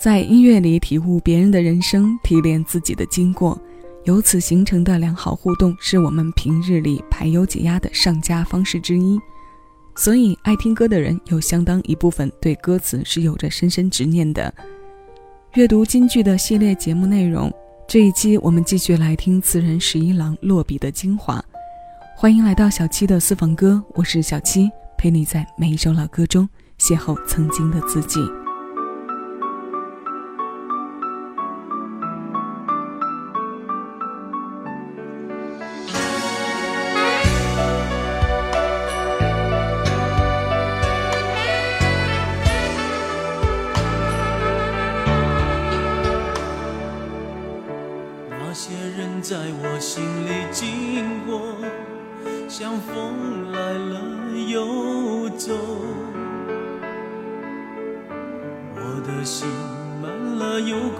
在音乐里体悟别人的人生，提炼自己的经过，由此形成的良好互动，是我们平日里排忧解压的上佳方式之一。所以，爱听歌的人有相当一部分对歌词是有着深深执念的。阅读京剧的系列节目内容，这一期我们继续来听词人十一郎落笔的精华。欢迎来到小七的私房歌，我是小七，陪你在每一首老歌中邂逅曾经的自己。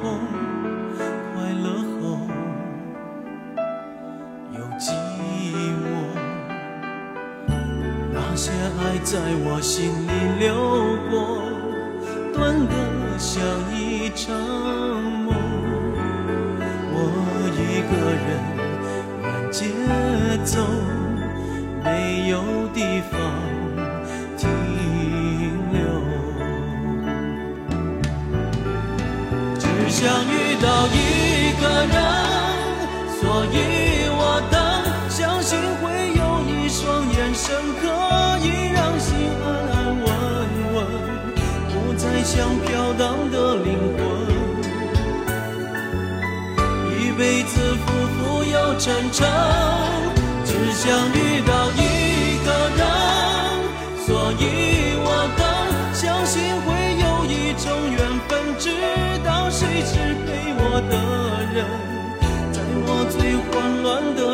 痛快乐后又寂寞那些爱在我心里流过短的像一场梦我一个人满街走没有地方想遇到一个人，所以我等，相信会有一双眼神可以让心安安稳稳，不再。像飘荡的灵魂，一辈子浮浮又沉沉，只想遇到一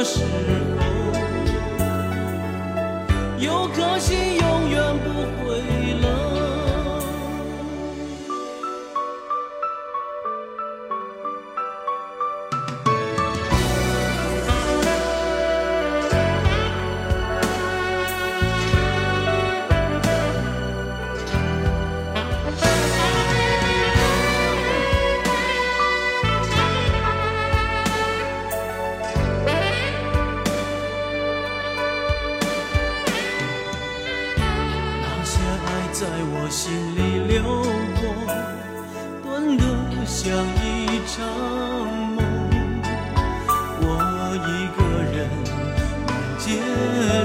时候，有颗心永远不会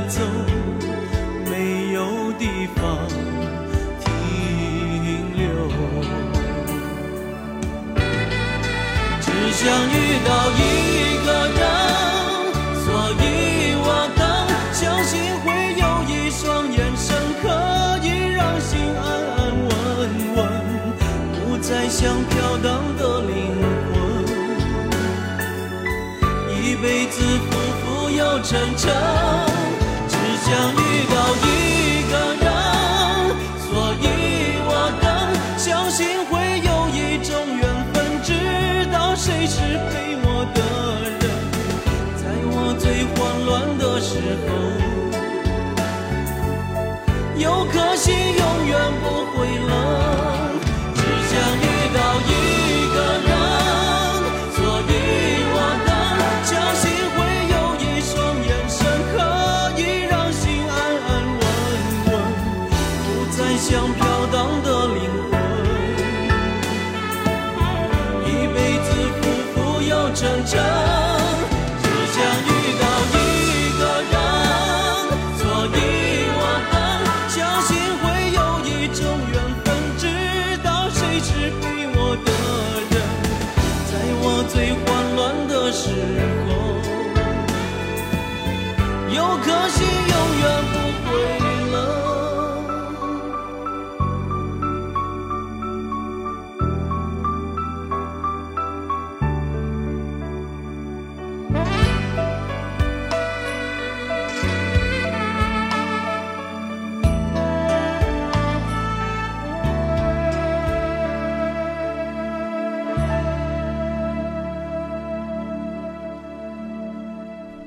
走，没有地方停留。只想遇到一个人，所以我等，相信会有一双眼神可以让心安安稳稳，不再像飘荡的灵魂，一辈子浮浮又沉沉，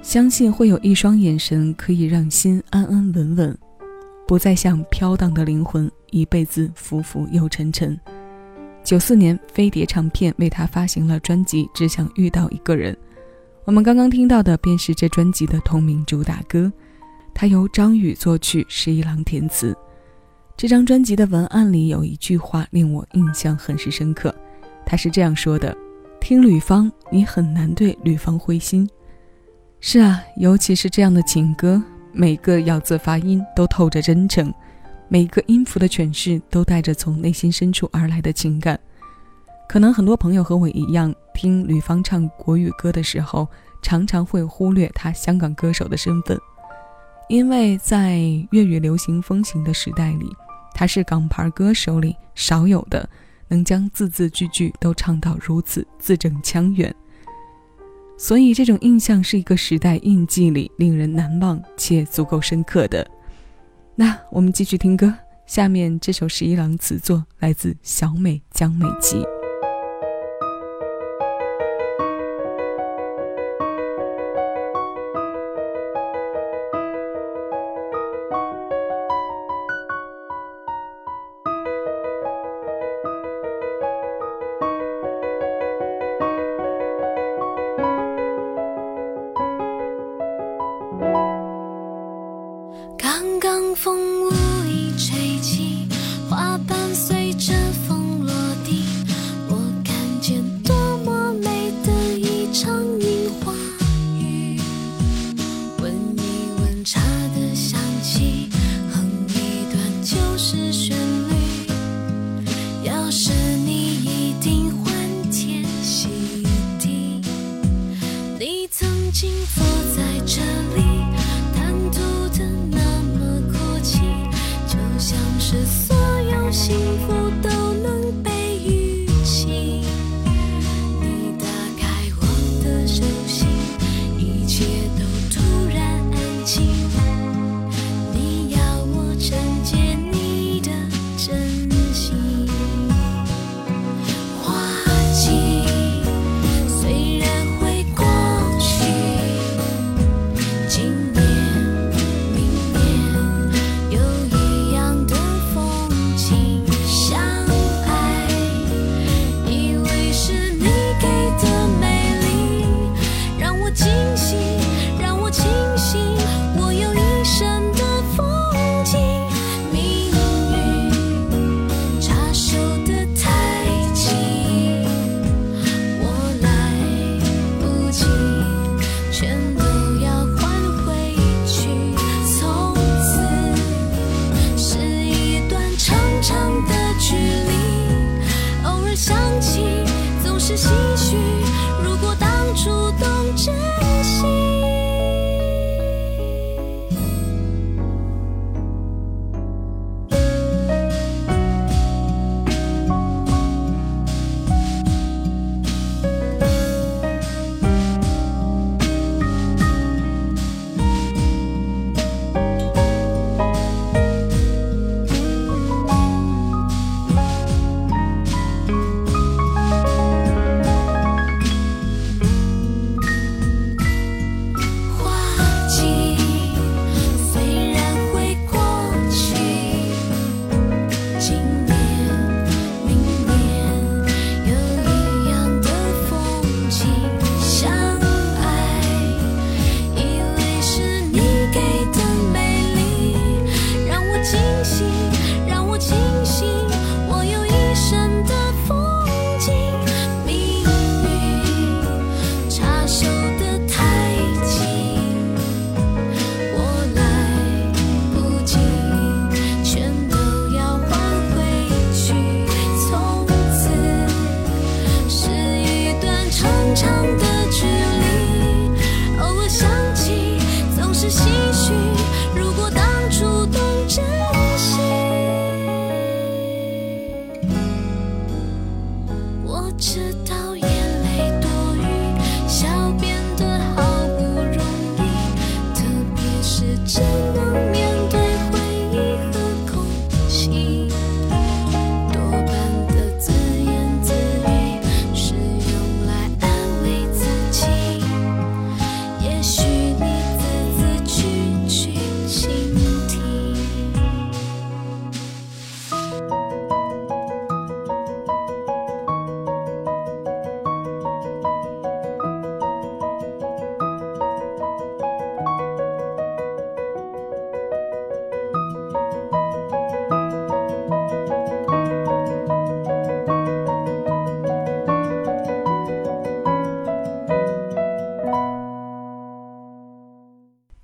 相信会有一双眼神可以让心安安稳稳，不再像飘荡的灵魂，一辈子浮浮又沉沉。九四年，飞碟唱片为他发行了专辑《只想遇到一个人》。我们刚刚听到的便是这专辑的同名主打歌，它由张宇作曲，十一郎填词。这张专辑的文案里有一句话令我印象很是深刻，他是这样说的：“听吕方，你很难对吕方灰心。”是啊，尤其是这样的情歌，每个咬字发音都透着真诚，每个音符的诠释都带着从内心深处而来的情感。可能很多朋友和我一样，听吕方唱国语歌的时候，常常会忽略他香港歌手的身份，因为在粤语流行风行的时代里，他是港牌歌手里少有的能将字字句句都唱到如此字正腔圆。所以，这种印象是一个时代印记里令人难忘且足够深刻的。那我们继续听歌，下面这首十一郎词作来自小美江美琪。幸福。情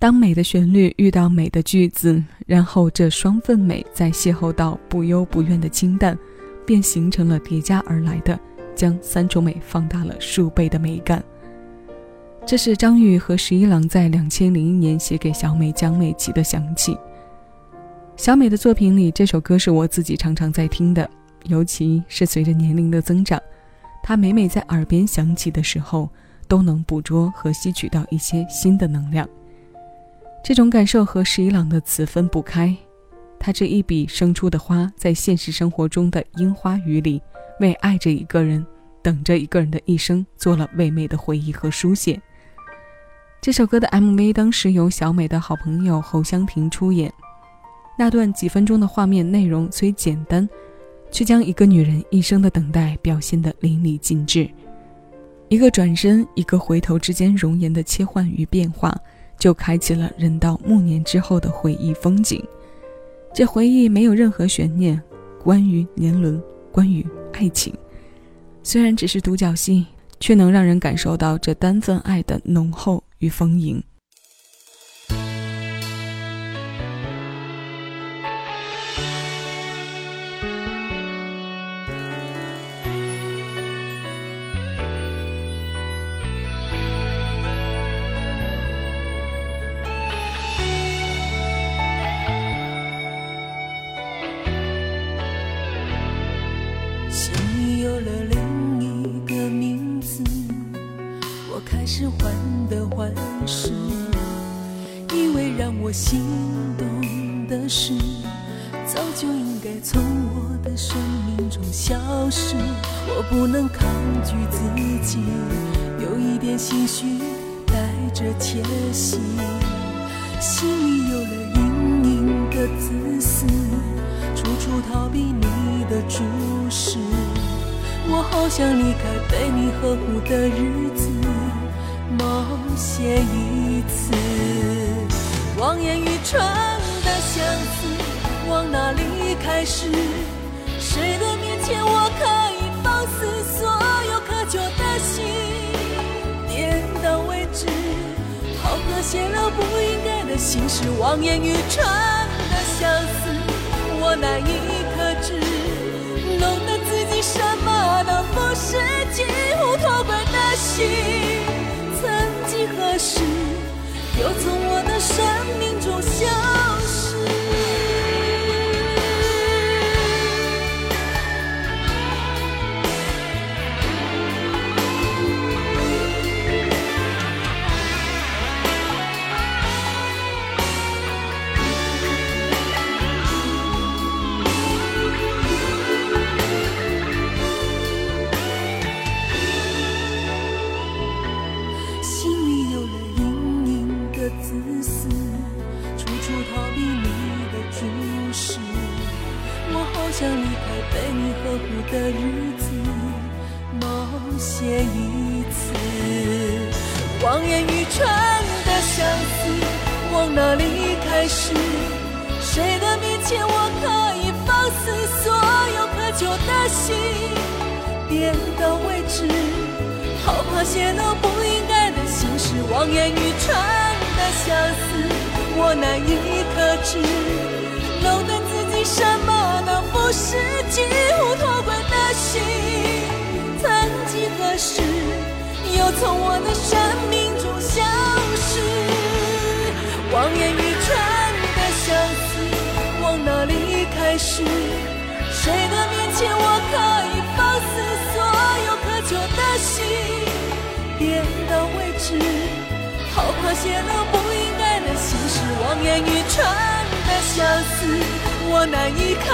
当美的旋律遇到美的句子，然后这双份美再邂逅到不忧不怨的清淡，便形成了叠加而来的，将三种美放大了数倍的美感。这是张宇和十一郎在两千零一年写给小美江美琪的响起。小美的作品里，这首歌是我自己常常在听的，尤其是随着年龄的增长，它每每在耳边响起的时候，都能捕捉和吸取到一些新的能量。这种感受和十一郎的词分不开。他这一笔生出的花，在现实生活中的樱花雨里，为爱着一个人、等着一个人的一生，做了唯美的回忆和书写。这首歌的 MV 当时由小美的好朋友侯湘婷出演，那段几分钟的画面内容虽简单，却将一个女人一生的等待表现得淋漓尽致。一个转身，一个回头之间容颜的切换与变化，就开启了人到暮年之后的回忆风景。这回忆没有任何悬念，关于年轮，关于爱情，虽然只是独角戏，却能让人感受到这单份爱的浓厚。与丰盈。的事，早就应该从我的生命中消失。我不能抗拒自己，有一点心虚，带着窃喜，心里有了隐隐的自私，处处逃避你的注视。我好想离开被你呵护的日子。冒险一次，望眼欲穿相思，往哪里开始？谁的面前我可以放肆所有渴求的心？点到为止，好怕泄露不应该的心事。望眼欲穿的相思，我难以克制，弄得自己什么都不是，几乎脱轨的心。曾几何时又从我的生命望眼欲穿的相思，往哪里开始？谁的面前我可以放肆所有渴求的心？点到为止，好怕泄露不应该的心事。望眼欲穿的相思，我难以克制，弄得自己什么都不是，几乎脱轨。心，曾几何时，又从我的生命望眼欲穿的相思，往哪里开始？谁的面前我可以放肆所有渴求的心？点到为止，好怕泄露不应该的心事。望眼欲穿的相思，我难以克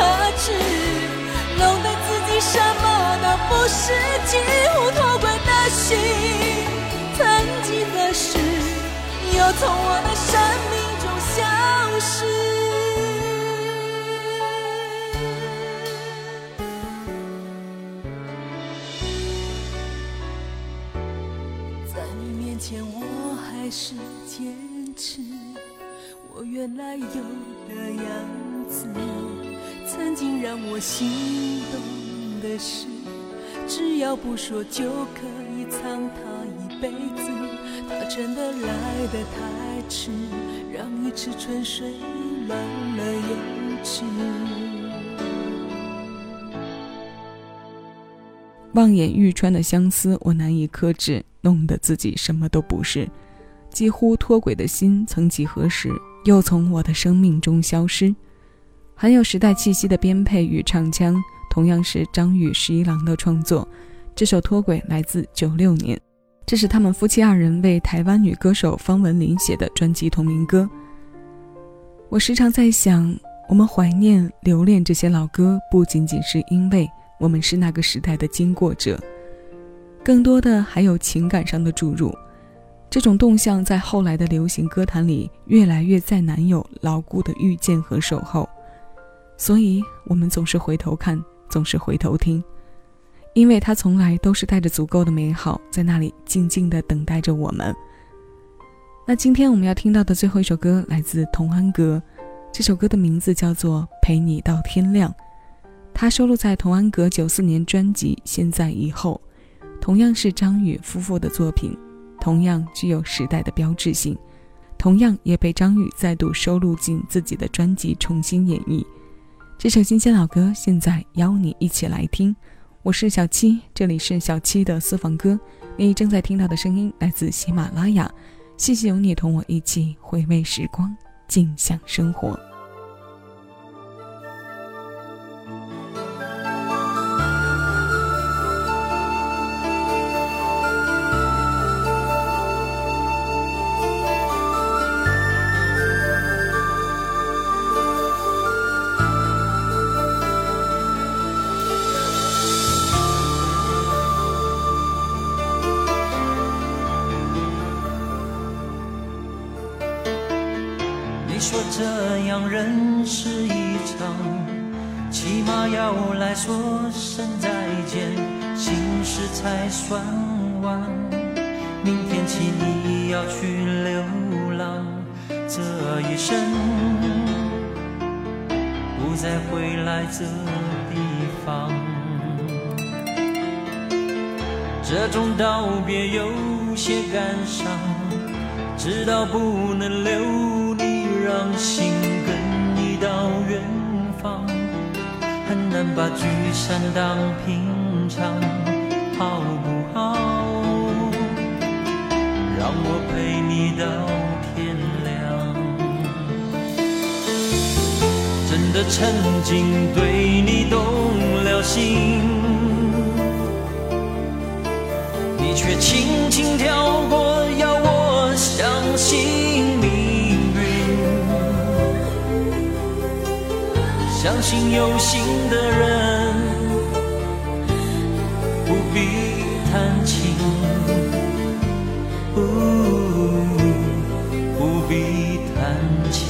制。弄得自己什么都不是，几乎脱轨的心，曾几何时又从我的生命消失？在你面前，我还是坚持我原来有的样子。曾经让我心动的事，只要不说就可以藏它一辈子。它真的来得太迟，让一池春水满了又寂。望眼欲穿的相思，我难以克制，弄得自己什么都不是。几乎脱轨的心，曾几何时又从我的生命中消失？很有时代气息的编配与唱腔，同样是张宇、十一郎的创作。这首《脱轨》来自九六年，这是他们夫妻二人为台湾女歌手方文琳写的专辑同名歌。我时常在想，我们怀念、留恋这些老歌，不仅仅是因为我们是那个时代的经过者，更多的还有情感上的注入。这种动向在后来的流行歌坛里，越来越再难有牢固的遇见和守候。所以，我们总是回头看，总是回头听。因为他从来都是带着足够的美好，在那里静静地等待着我们。那今天我们要听到的最后一首歌来自童安格，这首歌的名字叫做《陪你到天亮》，它收录在童安格九四年专辑《现在以后》，同样是张宇夫妇的作品，同样具有时代的标志性，同样也被张宇再度收录进自己的专辑重新演绎。这首新鲜老歌，现在邀你一起来听。我是小七，这里是小七的私房歌。你正在听到的声音来自喜马拉雅。谢谢有你同我一起回味时光，尽享生活。说这样认识一场，起码要来说声再见，心事才算完。明天起你要去流浪，这一生不再回来这地方。这种道别有些感伤，知道不能留。让心跟你到远方，很难把聚散当平常，好不好？让我陪你到天亮。真的曾经对你动了心，你却轻轻跳过，相信有心的人不必谈情，不不必谈情。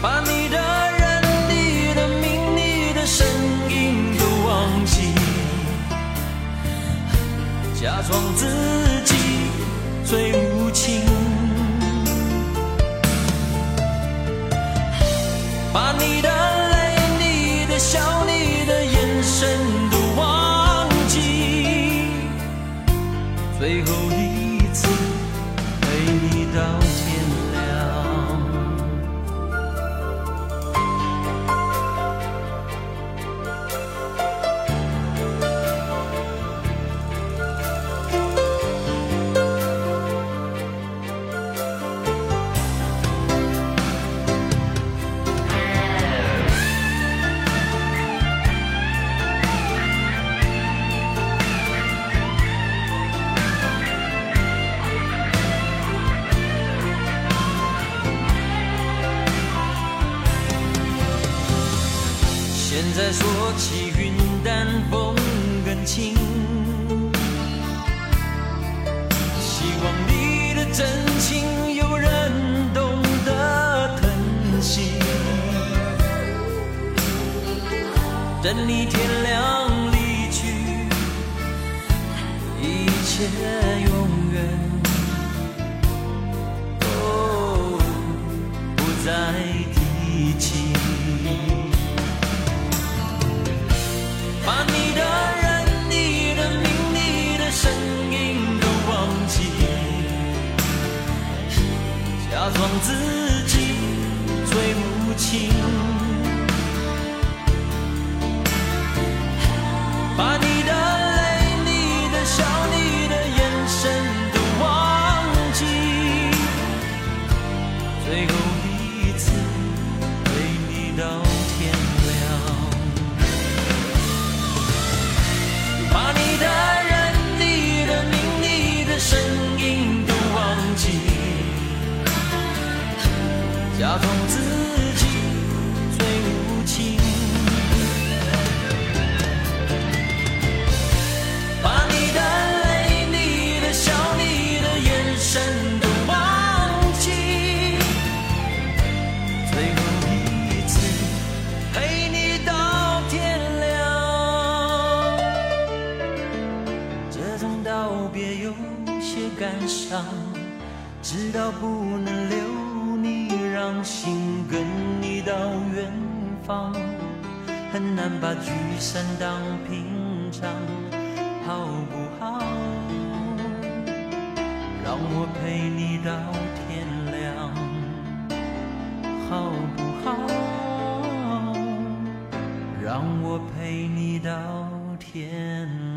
把你的人、你的名、你的身影都忘记，假装自己最无情。一切永远都不再提起。到远方，很难把聚散当平常，好不好？让我陪你到天亮，好不好？让我陪你到天。